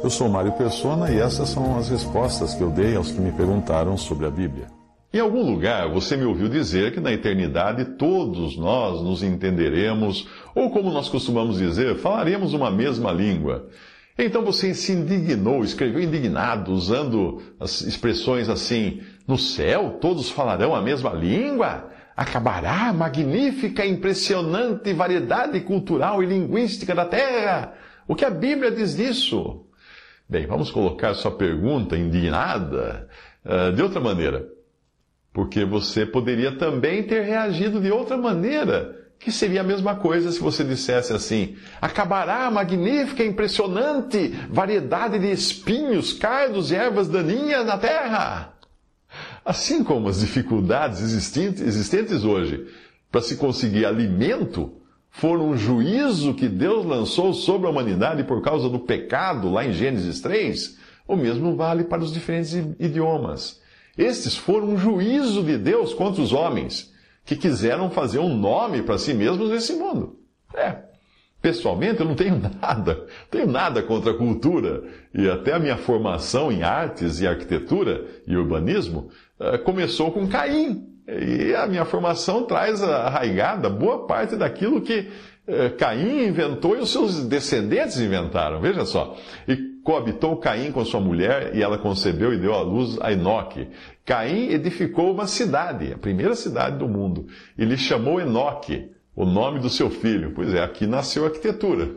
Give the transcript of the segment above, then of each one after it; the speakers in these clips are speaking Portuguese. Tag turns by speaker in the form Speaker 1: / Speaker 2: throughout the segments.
Speaker 1: Eu sou Mário Persona e essas são as respostas que eu dei aos que me perguntaram sobre a Bíblia.
Speaker 2: Em algum lugar você me ouviu dizer que na eternidade todos nós nos entenderemos, ou como nós costumamos dizer, falaremos uma mesma língua. Então você se indignou, escreveu indignado, usando as expressões assim: no céu todos falarão a mesma língua? Acabará a magnífica, impressionante variedade cultural e linguística da Terra? O que a Bíblia diz disso? Bem, vamos colocar sua pergunta indignada uh, de outra maneira. Porque você poderia também ter reagido de outra maneira, que seria a mesma coisa se você dissesse assim: acabará a magnífica, impressionante variedade de espinhos, cardos e ervas daninhas na terra. Assim como as dificuldades existentes, existentes hoje para se conseguir alimento foram um juízo que Deus lançou sobre a humanidade por causa do pecado, lá em Gênesis 3, o mesmo vale para os diferentes idiomas. Estes foram um juízo de Deus contra os homens, que quiseram fazer um nome para si mesmos nesse mundo. É. Pessoalmente, eu não tenho nada, tenho nada contra a cultura, e até a minha formação em artes e arquitetura e urbanismo uh, começou com Caim. E a minha formação traz arraigada boa parte daquilo que uh, Caim inventou e os seus descendentes inventaram. Veja só. E coabitou Caim com sua mulher e ela concebeu e deu à luz a Enoque. Caim edificou uma cidade, a primeira cidade do mundo, e lhe chamou Enoque, o nome do seu filho. Pois é, aqui nasceu a arquitetura.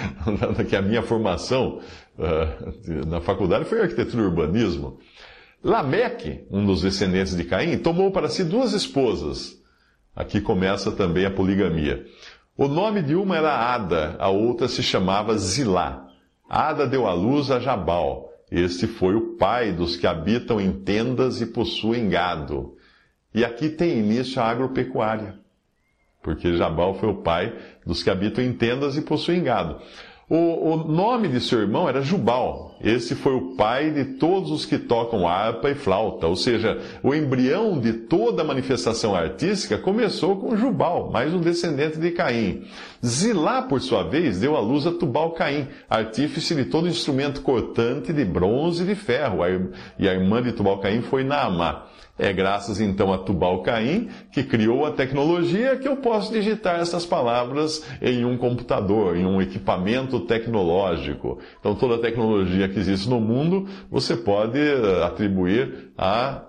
Speaker 2: que a minha formação uh, na faculdade foi arquitetura e urbanismo. Lameque, um dos descendentes de Caim, tomou para si duas esposas. Aqui começa também a poligamia. O nome de uma era Ada, a outra se chamava Zilá. Ada deu à luz a Jabal. Este foi o pai dos que habitam em tendas e possuem gado. E aqui tem início a agropecuária, porque Jabal foi o pai dos que habitam em tendas e possuem gado. O, o, nome de seu irmão era Jubal. Esse foi o pai de todos os que tocam harpa e flauta. Ou seja, o embrião de toda a manifestação artística começou com Jubal, mais um descendente de Caim. Zilá, por sua vez, deu à luz a Tubal Caim, artífice de todo instrumento cortante de bronze e de ferro. E a irmã de Tubal Caim foi Naamá. É graças então a Tubal Caim que criou a tecnologia que eu posso digitar essas palavras em um computador, em um equipamento tecnológico. Então toda a tecnologia que existe no mundo você pode eh, atribuir a,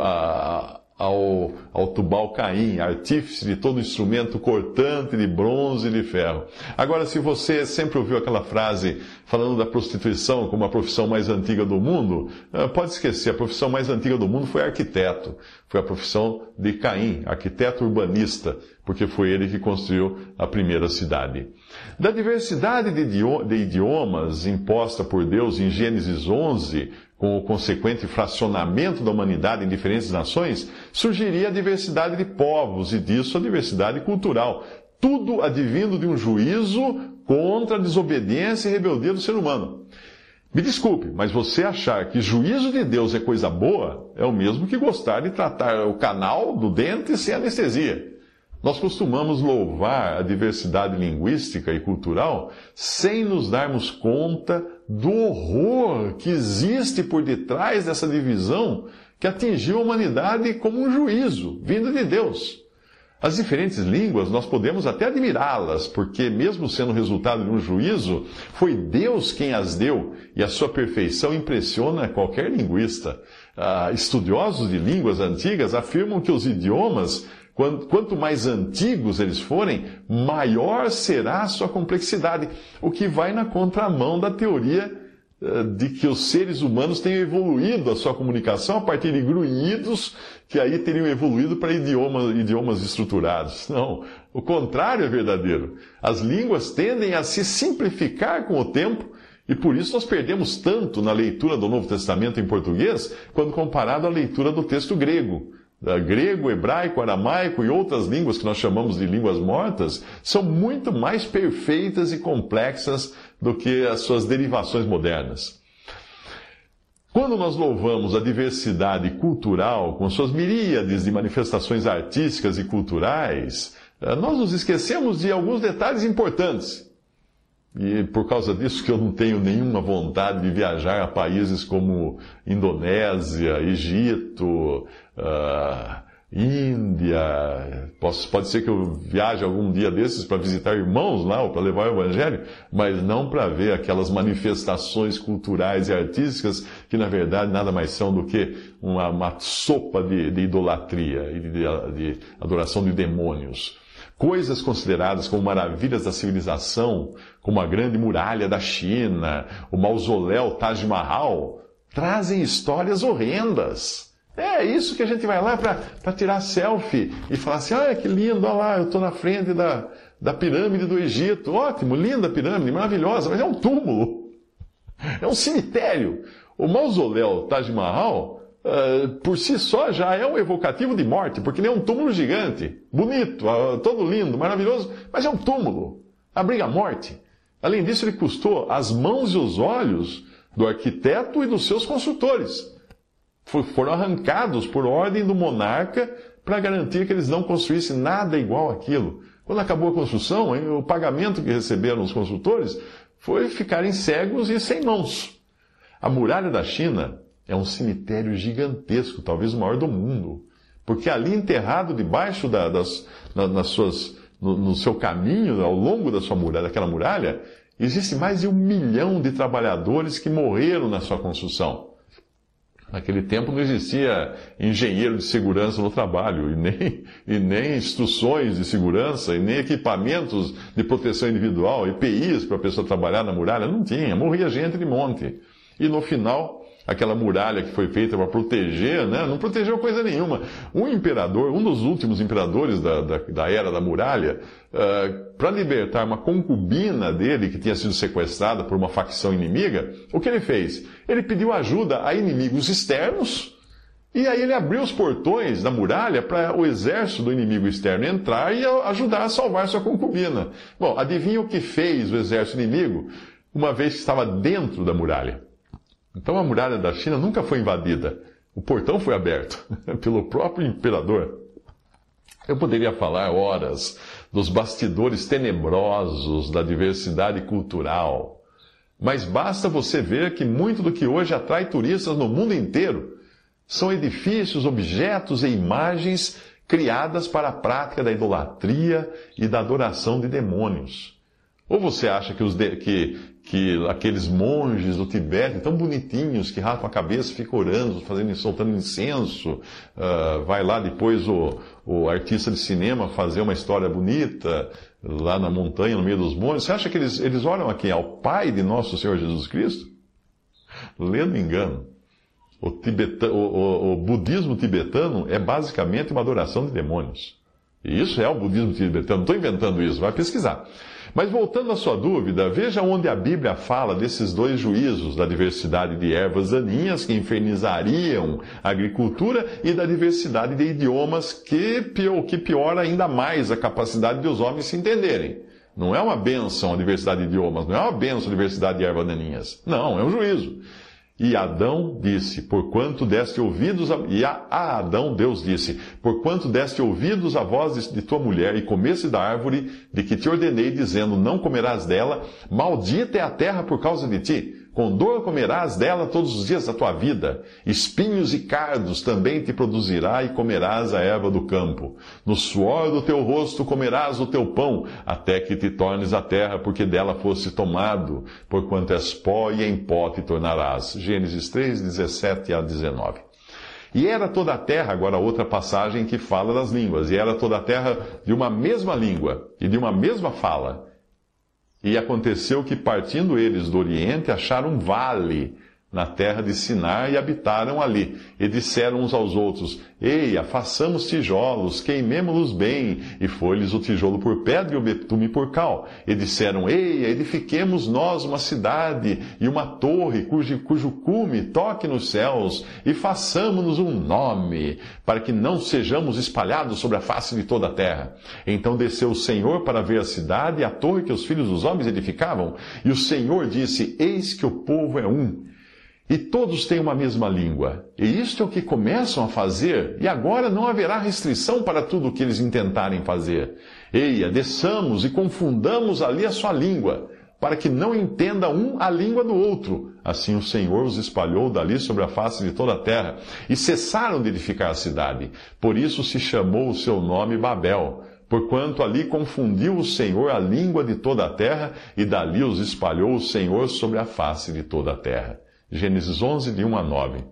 Speaker 2: a, ao, ao Tubal Caim, artífice de todo instrumento cortante de bronze e de ferro. Agora, se você sempre ouviu aquela frase falando da prostituição como a profissão mais antiga do mundo, eh, pode esquecer, a profissão mais antiga do mundo foi arquiteto. Foi a profissão de Caim, arquiteto urbanista, porque foi ele que construiu a primeira cidade. Da diversidade de idiomas imposta por Deus em Gênesis 11, com o consequente fracionamento da humanidade em diferentes nações, surgiria a diversidade de povos e disso a diversidade cultural. Tudo advindo de um juízo contra a desobediência e rebeldia do ser humano. Me desculpe, mas você achar que juízo de Deus é coisa boa é o mesmo que gostar de tratar o canal do dente sem anestesia. Nós costumamos louvar a diversidade linguística e cultural sem nos darmos conta do horror que existe por detrás dessa divisão que atingiu a humanidade como um juízo vindo de Deus. As diferentes línguas, nós podemos até admirá-las, porque, mesmo sendo resultado de um juízo, foi Deus quem as deu, e a sua perfeição impressiona qualquer linguista. Ah, estudiosos de línguas antigas afirmam que os idiomas Quanto mais antigos eles forem, maior será a sua complexidade, o que vai na contramão da teoria de que os seres humanos tenham evoluído a sua comunicação a partir de grunhidos que aí teriam evoluído para idiomas, idiomas estruturados. Não, o contrário é verdadeiro. As línguas tendem a se simplificar com o tempo e por isso nós perdemos tanto na leitura do Novo Testamento em português quando comparado à leitura do texto grego. Grego, hebraico, aramaico e outras línguas que nós chamamos de línguas mortas são muito mais perfeitas e complexas do que as suas derivações modernas. Quando nós louvamos a diversidade cultural, com suas miríades de manifestações artísticas e culturais, eh, nós nos esquecemos de alguns detalhes importantes. E por causa disso que eu não tenho nenhuma vontade de viajar a países como Indonésia, Egito, uh, Índia. Posso, pode ser que eu viaje algum dia desses para visitar irmãos lá, ou para levar o Evangelho, mas não para ver aquelas manifestações culturais e artísticas que, na verdade, nada mais são do que uma, uma sopa de, de idolatria e de, de adoração de demônios. Coisas consideradas como maravilhas da civilização, como a grande muralha da China, o mausoléu Taj Mahal, trazem histórias horrendas é isso que a gente vai lá para tirar selfie e falar assim: olha que lindo, olha lá, eu estou na frente da, da pirâmide do Egito. Ótimo, linda pirâmide, maravilhosa, mas é um túmulo. É um cemitério. O mausoléu Taj Mahal, uh, por si só, já é um evocativo de morte, porque ele é um túmulo gigante, bonito, uh, todo lindo, maravilhoso, mas é um túmulo. Abriga a morte. Além disso, ele custou as mãos e os olhos do arquiteto e dos seus construtores foram arrancados por ordem do monarca para garantir que eles não construíssem nada igual àquilo. Quando acabou a construção, o pagamento que receberam os construtores foi ficarem cegos e sem mãos. A muralha da China é um cemitério gigantesco, talvez o maior do mundo, porque ali enterrado debaixo da, das, nas suas, no, no, seu caminho, ao longo da sua muralha, daquela muralha, existe mais de um milhão de trabalhadores que morreram na sua construção. Naquele tempo não existia engenheiro de segurança no trabalho, e nem, e nem instruções de segurança, e nem equipamentos de proteção individual, EPIs para a pessoa trabalhar na muralha, não tinha, morria gente de monte. E no final, aquela muralha que foi feita para proteger, né? não protegeu coisa nenhuma. Um imperador, um dos últimos imperadores da, da, da era da muralha, uh, para libertar uma concubina dele que tinha sido sequestrada por uma facção inimiga, o que ele fez? Ele pediu ajuda a inimigos externos. E aí ele abriu os portões da muralha para o exército do inimigo externo entrar e ajudar a salvar sua concubina. Bom, adivinha o que fez o exército inimigo uma vez que estava dentro da muralha? Então a muralha da China nunca foi invadida. O portão foi aberto pelo próprio imperador. Eu poderia falar horas dos bastidores tenebrosos da diversidade cultural, mas basta você ver que muito do que hoje atrai turistas no mundo inteiro são edifícios, objetos e imagens criadas para a prática da idolatria e da adoração de demônios. Ou você acha que, os de, que, que aqueles monges do Tibete, tão bonitinhos, que rapam a cabeça, ficam orando, fazendo, soltando incenso, uh, vai lá depois o, o artista de cinema fazer uma história bonita, lá na montanha, no meio dos montes, você acha que eles, eles olham aqui ao Pai de nosso Senhor Jesus Cristo? Lendo engano. O, tibeta, o, o, o budismo tibetano é basicamente uma adoração de demônios. E isso é o budismo tibetano, não estou inventando isso, vai pesquisar. Mas voltando à sua dúvida, veja onde a Bíblia fala desses dois juízos, da diversidade de ervas daninhas que infernizariam a agricultura e da diversidade de idiomas que, que piora ainda mais a capacidade de os homens se entenderem. Não é uma benção a diversidade de idiomas, não é uma benção a diversidade de ervas daninhas. Não, é um juízo. E Adão disse, porquanto deste ouvidos, a... e a, a Adão Deus disse, porquanto deste ouvidos a voz de, tua mulher e comesse da árvore de que te ordenei, dizendo, não comerás dela, maldita é a terra por causa de ti. Com dor comerás dela todos os dias da tua vida. Espinhos e cardos também te produzirá e comerás a erva do campo. No suor do teu rosto comerás o teu pão, até que te tornes a terra, porque dela fosse tomado, porquanto és pó e em pó te tornarás. Gênesis 3, 17 a 19. E era toda a terra, agora outra passagem que fala das línguas, e era toda a terra de uma mesma língua e de uma mesma fala. E aconteceu que, partindo eles do Oriente, acharam um vale na terra de Sinar e habitaram ali. E disseram uns aos outros: Eia, façamos tijolos, queimemo-los bem. E foi-lhes o tijolo por pedra e o betume por cal. E disseram: Eia, edifiquemos nós uma cidade e uma torre cujo, cujo cume toque nos céus, e façamos-nos um nome, para que não sejamos espalhados sobre a face de toda a terra. Então desceu o Senhor para ver a cidade e a torre que os filhos dos homens edificavam. E o Senhor disse: Eis que o povo é um e todos têm uma mesma língua. E isto é o que começam a fazer, e agora não haverá restrição para tudo o que eles intentarem fazer. Eia, desçamos e confundamos ali a sua língua, para que não entenda um a língua do outro. Assim o Senhor os espalhou dali sobre a face de toda a terra, e cessaram de edificar a cidade. Por isso se chamou o seu nome Babel porquanto ali confundiu o Senhor a língua de toda a terra, e dali os espalhou o Senhor sobre a face de toda a terra. Gênesis 11, de 1 a 9.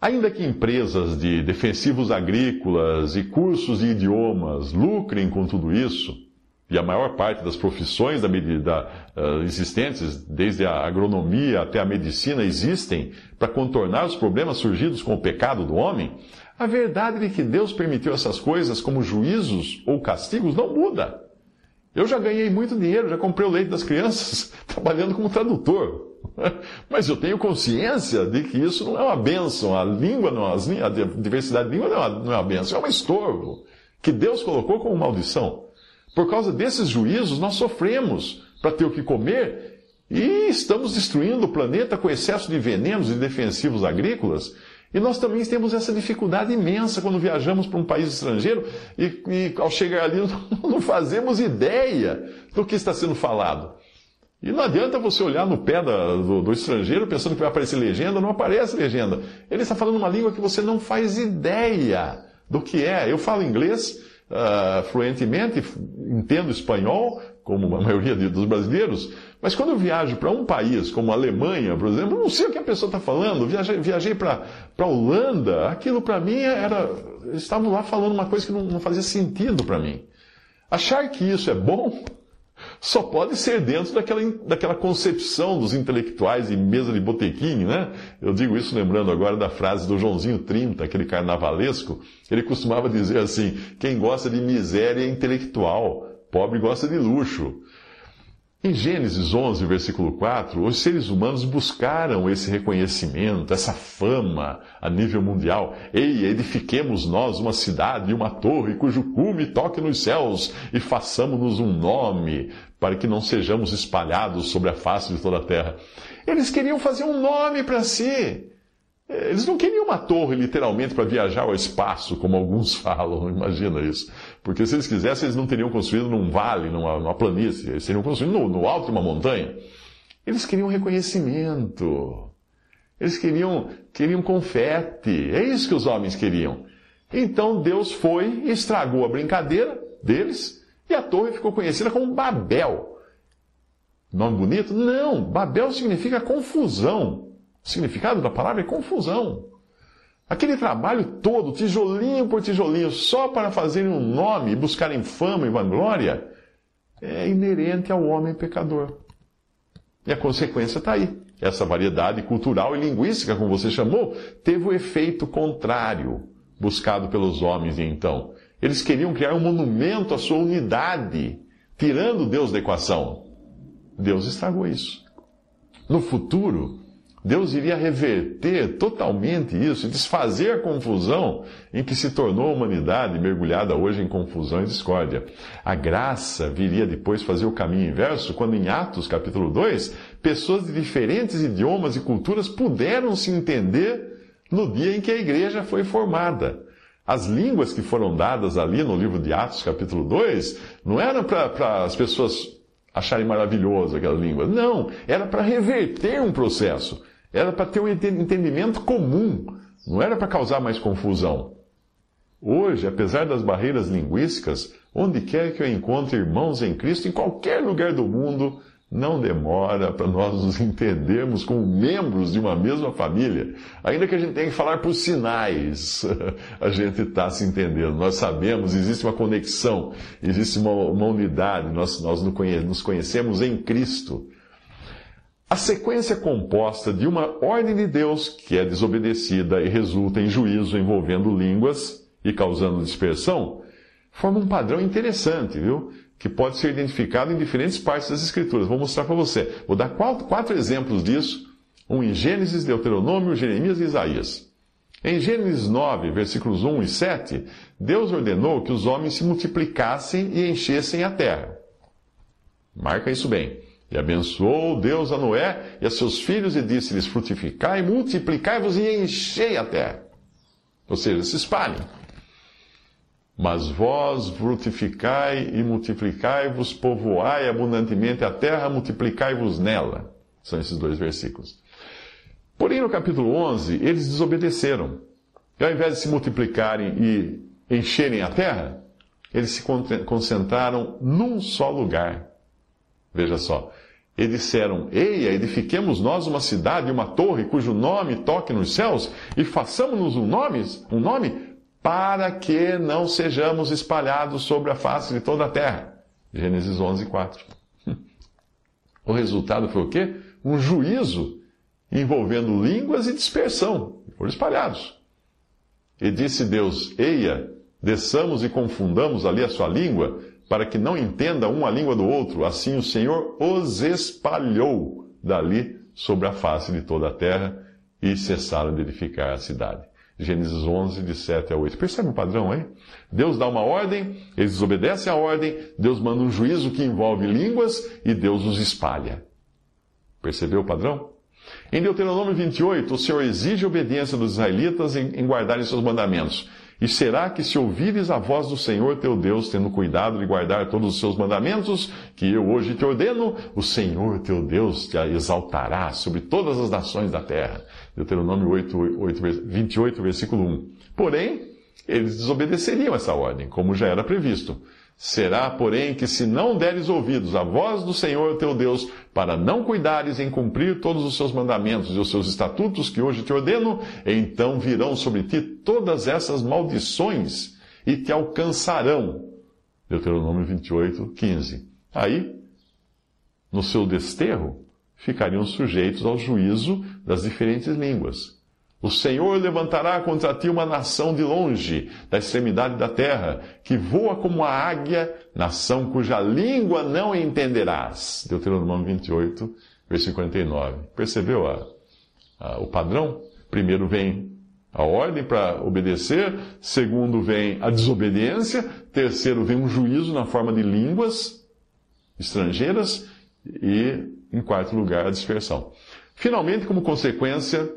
Speaker 2: Ainda que empresas de defensivos agrícolas e cursos de idiomas lucrem com tudo isso, e a maior parte das profissões da, da, uh, existentes, desde a agronomia até a medicina, existem para contornar os problemas surgidos com o pecado do homem, a verdade de que Deus permitiu essas coisas como juízos ou castigos não muda. Eu já ganhei muito dinheiro, já comprei o leite das crianças trabalhando como tradutor. Mas eu tenho consciência de que isso não é uma bênção. A língua, não, a diversidade de língua não é, uma, não é uma bênção, é um estorvo que Deus colocou como maldição. Por causa desses juízos, nós sofremos para ter o que comer e estamos destruindo o planeta com excesso de venenos e defensivos agrícolas. E nós também temos essa dificuldade imensa quando viajamos para um país estrangeiro e, e ao chegar ali não fazemos ideia do que está sendo falado. E não adianta você olhar no pé da, do, do, estrangeiro pensando que vai aparecer legenda, não aparece legenda. Ele está falando uma língua que você não faz ideia do que é. Eu falo inglês uh, fluentemente, entendo espanhol, como a maioria dos brasileiros, mas quando eu viajo para um país como a Alemanha, por exemplo, eu não sei o que a pessoa está falando. Viajei, viajei para a Holanda, aquilo para mim era. Estavam lá falando uma coisa que não, não fazia sentido para mim. Achar que isso é bom só pode ser dentro daquela, daquela concepção dos intelectuais em mesa de botequim, né? Eu digo isso lembrando agora da frase do Joãozinho 30, aquele carnavalesco. Ele costumava dizer assim: quem gosta de miséria é intelectual, pobre gosta de luxo. Em Gênesis 11, versículo 4, os seres humanos buscaram esse reconhecimento, essa fama a nível mundial. Ei, edifiquemos nós uma cidade e uma torre cujo cume toque nos céus e façamos-nos um nome para que não sejamos espalhados sobre a face de toda a terra. Eles queriam fazer um nome para si. Eles não queriam uma torre, literalmente, para viajar ao espaço, como alguns falam, imagina isso. Porque se eles quisessem, eles não teriam construído num vale, numa, numa planície, eles teriam construído no, no alto de uma montanha. Eles queriam reconhecimento. Eles queriam, queriam confete. É isso que os homens queriam. Então Deus foi e estragou a brincadeira deles e a torre ficou conhecida como Babel. Nome bonito? Não, Babel significa confusão. O significado da palavra é confusão. Aquele trabalho todo, tijolinho por tijolinho, só para fazerem um nome e buscarem fama e vanglória, é inerente ao homem pecador. E a consequência está aí. Essa variedade cultural e linguística, como você chamou, teve o efeito contrário buscado pelos homens de então. Eles queriam criar um monumento à sua unidade, tirando Deus da equação. Deus estragou isso. No futuro, Deus iria reverter totalmente isso, desfazer a confusão em que se tornou a humanidade, mergulhada hoje em confusão e discórdia. A graça viria depois fazer o caminho inverso, quando em Atos capítulo 2, pessoas de diferentes idiomas e culturas puderam se entender no dia em que a igreja foi formada. As línguas que foram dadas ali no livro de Atos, capítulo 2, não eram para as pessoas acharem maravilhoso aquela língua. Não, era para reverter um processo. Era para ter um entendimento comum, não era para causar mais confusão. Hoje, apesar das barreiras linguísticas, onde quer que eu encontre irmãos em Cristo, em qualquer lugar do mundo, não demora para nós nos entendermos como membros de uma mesma família. Ainda que a gente tenha que falar por sinais, a gente está se entendendo. Nós sabemos, existe uma conexão, existe uma, uma unidade, nós, nós nos conhecemos em Cristo. A sequência composta de uma ordem de Deus que é desobedecida e resulta em juízo envolvendo línguas e causando dispersão, forma um padrão interessante, viu? que pode ser identificado em diferentes partes das Escrituras. Vou mostrar para você. Vou dar quatro, quatro exemplos disso. Um em Gênesis, Deuteronômio, Jeremias e Isaías. Em Gênesis 9, versículos 1 e 7, Deus ordenou que os homens se multiplicassem e enchessem a terra. Marca isso bem. E abençoou Deus a Noé e a seus filhos e disse-lhes: Frutificai, multiplicai-vos e enchei a terra. Ou seja, se espalhem. Mas vós frutificai e multiplicai-vos, povoai abundantemente a terra, multiplicai-vos nela. São esses dois versículos. Porém, no capítulo 11, eles desobedeceram. E ao invés de se multiplicarem e encherem a terra, eles se concentraram num só lugar. Veja só. E disseram: Eia, edifiquemos nós uma cidade, uma torre, cujo nome toque nos céus, e façamos-nos um nome, um nome para que não sejamos espalhados sobre a face de toda a terra. Gênesis 11, 4. O resultado foi o quê? Um juízo envolvendo línguas e dispersão. Foram espalhados. E disse Deus: Eia, desçamos e confundamos ali a sua língua, para que não entenda um a língua do outro. Assim o Senhor os espalhou dali sobre a face de toda a terra e cessaram de edificar a cidade. Gênesis 11, de 7 a 8. Percebe o padrão aí? Deus dá uma ordem, eles desobedecem a ordem, Deus manda um juízo que envolve línguas e Deus os espalha. Percebeu o padrão? Em Deuteronômio 28, o Senhor exige obediência dos israelitas em guardarem seus mandamentos. E será que se ouvires a voz do Senhor teu Deus, tendo cuidado de guardar todos os seus mandamentos, que eu hoje te ordeno, o Senhor teu Deus te exaltará sobre todas as nações da terra. Deuteronômio 8, 8, 28, versículo 1. Porém, eles desobedeceriam essa ordem, como já era previsto. Será, porém, que se não deres ouvidos à voz do Senhor teu Deus, para não cuidares em cumprir todos os seus mandamentos e os seus estatutos que hoje te ordeno, então virão sobre ti todas essas maldições e te alcançarão. Deuteronômio 28, 15. Aí, no seu desterro, ficariam sujeitos ao juízo das diferentes línguas. O Senhor levantará contra ti uma nação de longe, da extremidade da terra, que voa como a águia, nação cuja língua não entenderás. Deuteronômio 28, versículo 59. Percebeu a, a, o padrão? Primeiro vem a ordem para obedecer, segundo vem a desobediência, terceiro vem um juízo na forma de línguas estrangeiras e, em quarto lugar, a dispersão. Finalmente, como consequência,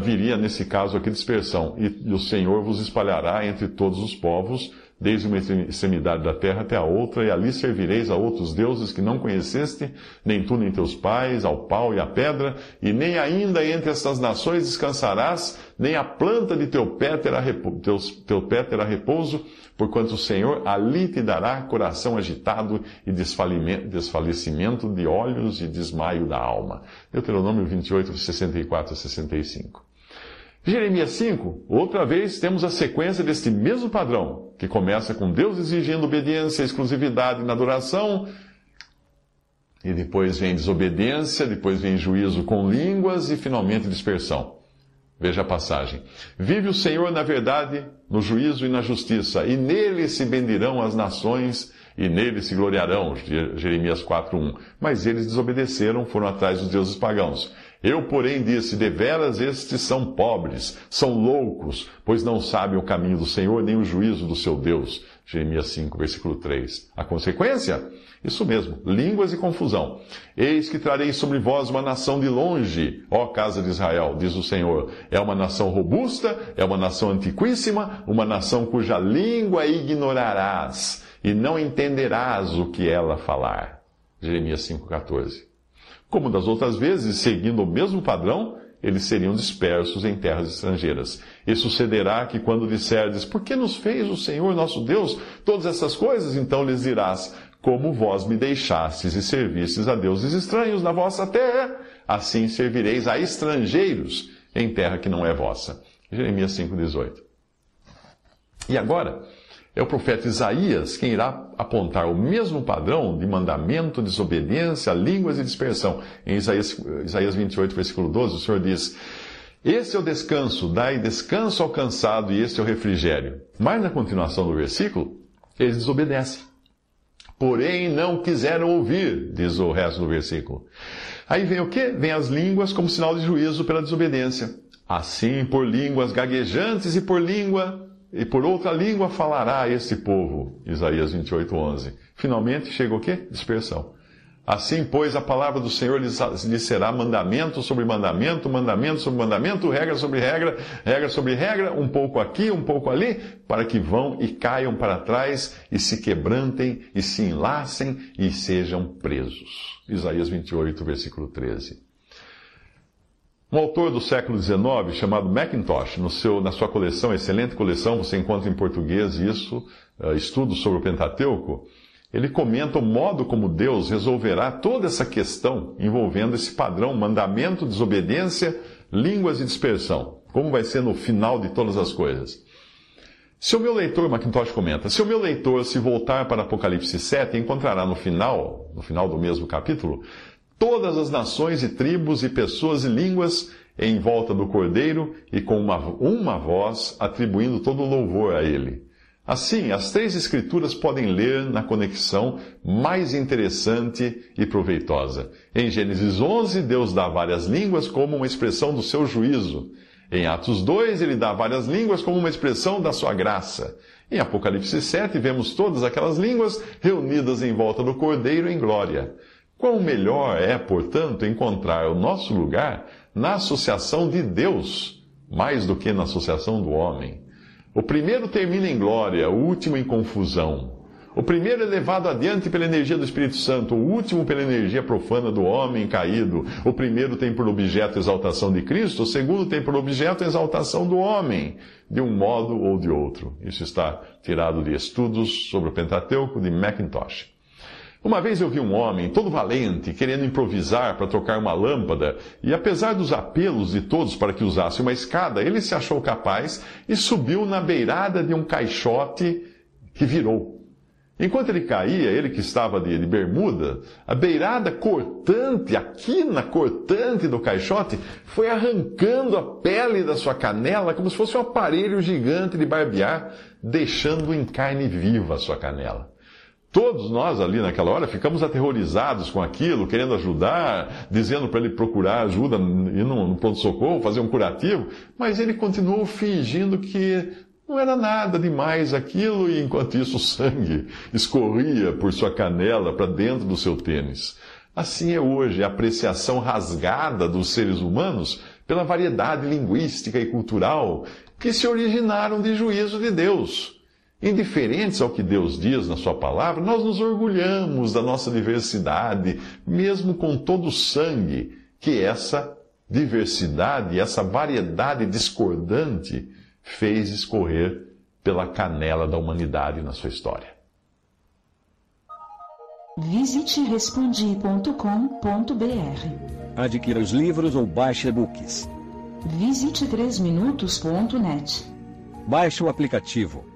Speaker 2: viria nesse caso aqui dispersão, e, e o Senhor vos espalhará entre todos os povos, desde uma extremidade da terra até a outra, e ali servireis a outros deuses que não conheceste, nem tu nem teus pais, ao pau e à pedra, e nem ainda entre estas nações descansarás, nem a planta de teu pé terá, teu, teu pé terá repouso, porquanto o Senhor ali te dará coração agitado e desfalecimento de olhos e desmaio da alma. Deuteronômio 28, 64 a 65. Jeremias 5, outra vez temos a sequência deste mesmo padrão, que começa com Deus exigindo obediência, exclusividade na adoração, e depois vem desobediência, depois vem juízo com línguas e finalmente dispersão. Veja a passagem. Vive o Senhor na verdade, no juízo e na justiça, e nele se bendirão as nações, e nele se gloriarão. Jeremias 4.1. Mas eles desobedeceram, foram atrás dos deuses pagãos. Eu, porém, disse: Deveras estes são pobres, são loucos, pois não sabem o caminho do Senhor, nem o juízo do seu Deus. Jeremias 5, versículo 3. A consequência? Isso mesmo, línguas e confusão. Eis que trarei sobre vós uma nação de longe, ó casa de Israel, diz o Senhor. É uma nação robusta, é uma nação antiquíssima, uma nação cuja língua ignorarás, e não entenderás o que ela falar. Jeremias 5,14. Como das outras vezes, seguindo o mesmo padrão, eles seriam dispersos em terras estrangeiras. E sucederá que quando disserdes, por que nos fez o Senhor nosso Deus todas essas coisas? Então lhes dirás, como vós me deixastes e servistes a deuses estranhos na vossa terra, assim servireis a estrangeiros em terra que não é vossa. Jeremias 5,18. E agora, é o profeta Isaías quem irá apontar o mesmo padrão de mandamento, desobediência, línguas e dispersão. Em Isaías, Isaías 28, versículo 12, o Senhor diz: Esse é o descanso, dai descanso ao cansado, e esse é o refrigério. Mas na continuação do versículo, eles desobedecem. Porém, não quiseram ouvir, diz o resto do versículo. Aí vem o quê? Vem as línguas como sinal de juízo pela desobediência. Assim, por línguas gaguejantes e por língua e por outra língua falará esse povo. Isaías 28, 11. Finalmente chega o quê? Dispersão. Assim, pois, a palavra do Senhor lhes será mandamento sobre mandamento, mandamento sobre mandamento, regra sobre regra, regra sobre regra, um pouco aqui, um pouco ali, para que vão e caiam para trás e se quebrantem e se enlacem e sejam presos. Isaías 28, versículo 13. Um autor do século XIX chamado Mackintosh, seu, na sua coleção, excelente coleção, você encontra em português isso, uh, estudos sobre o Pentateuco, ele comenta o modo como Deus resolverá toda essa questão envolvendo esse padrão, mandamento, desobediência, línguas e dispersão. Como vai ser no final de todas as coisas. Se o meu leitor, Macintosh comenta, se o meu leitor se voltar para Apocalipse 7, encontrará no final, no final do mesmo capítulo, todas as nações e tribos e pessoas e línguas em volta do Cordeiro e com uma, uma voz atribuindo todo o louvor a ele. Assim, as três Escrituras podem ler na conexão mais interessante e proveitosa. Em Gênesis 11, Deus dá várias línguas como uma expressão do seu juízo. Em Atos 2, ele dá várias línguas como uma expressão da sua graça. Em Apocalipse 7, vemos todas aquelas línguas reunidas em volta do Cordeiro em glória. Quão melhor é, portanto, encontrar o nosso lugar na associação de Deus, mais do que na associação do homem. O primeiro termina em glória, o último em confusão. O primeiro é levado adiante pela energia do Espírito Santo, o último pela energia profana do homem caído. O primeiro tem por objeto a exaltação de Cristo, o segundo tem por objeto a exaltação do homem, de um modo ou de outro. Isso está tirado de estudos sobre o Pentateuco de Mackintosh. Uma vez eu vi um homem, todo valente, querendo improvisar para trocar uma lâmpada, e apesar dos apelos de todos para que usasse uma escada, ele se achou capaz e subiu na beirada de um caixote que virou. Enquanto ele caía, ele que estava de, de bermuda, a beirada cortante, a quina cortante do caixote, foi arrancando a pele da sua canela como se fosse um aparelho gigante de barbear, deixando em carne viva a sua canela. Todos nós ali naquela hora ficamos aterrorizados com aquilo, querendo ajudar, dizendo para ele procurar ajuda, ir no, pronto-socorro, fazer um curativo, mas ele continuou fingindo que não era nada demais aquilo, e enquanto isso o sangue escorria por sua canela para dentro do seu tênis. Assim é hoje a apreciação rasgada dos seres humanos pela variedade linguística e cultural que se originaram de juízo de Deus Indiferentes ao que Deus diz na Sua palavra, nós nos orgulhamos da nossa diversidade, mesmo com todo o sangue que essa diversidade, essa variedade discordante fez escorrer pela canela da humanidade na sua história.
Speaker 3: Visite respondi.com.br.
Speaker 4: Adquira os livros ou baixe e-books.
Speaker 3: Visite 3minutos.net.
Speaker 4: Baixe o aplicativo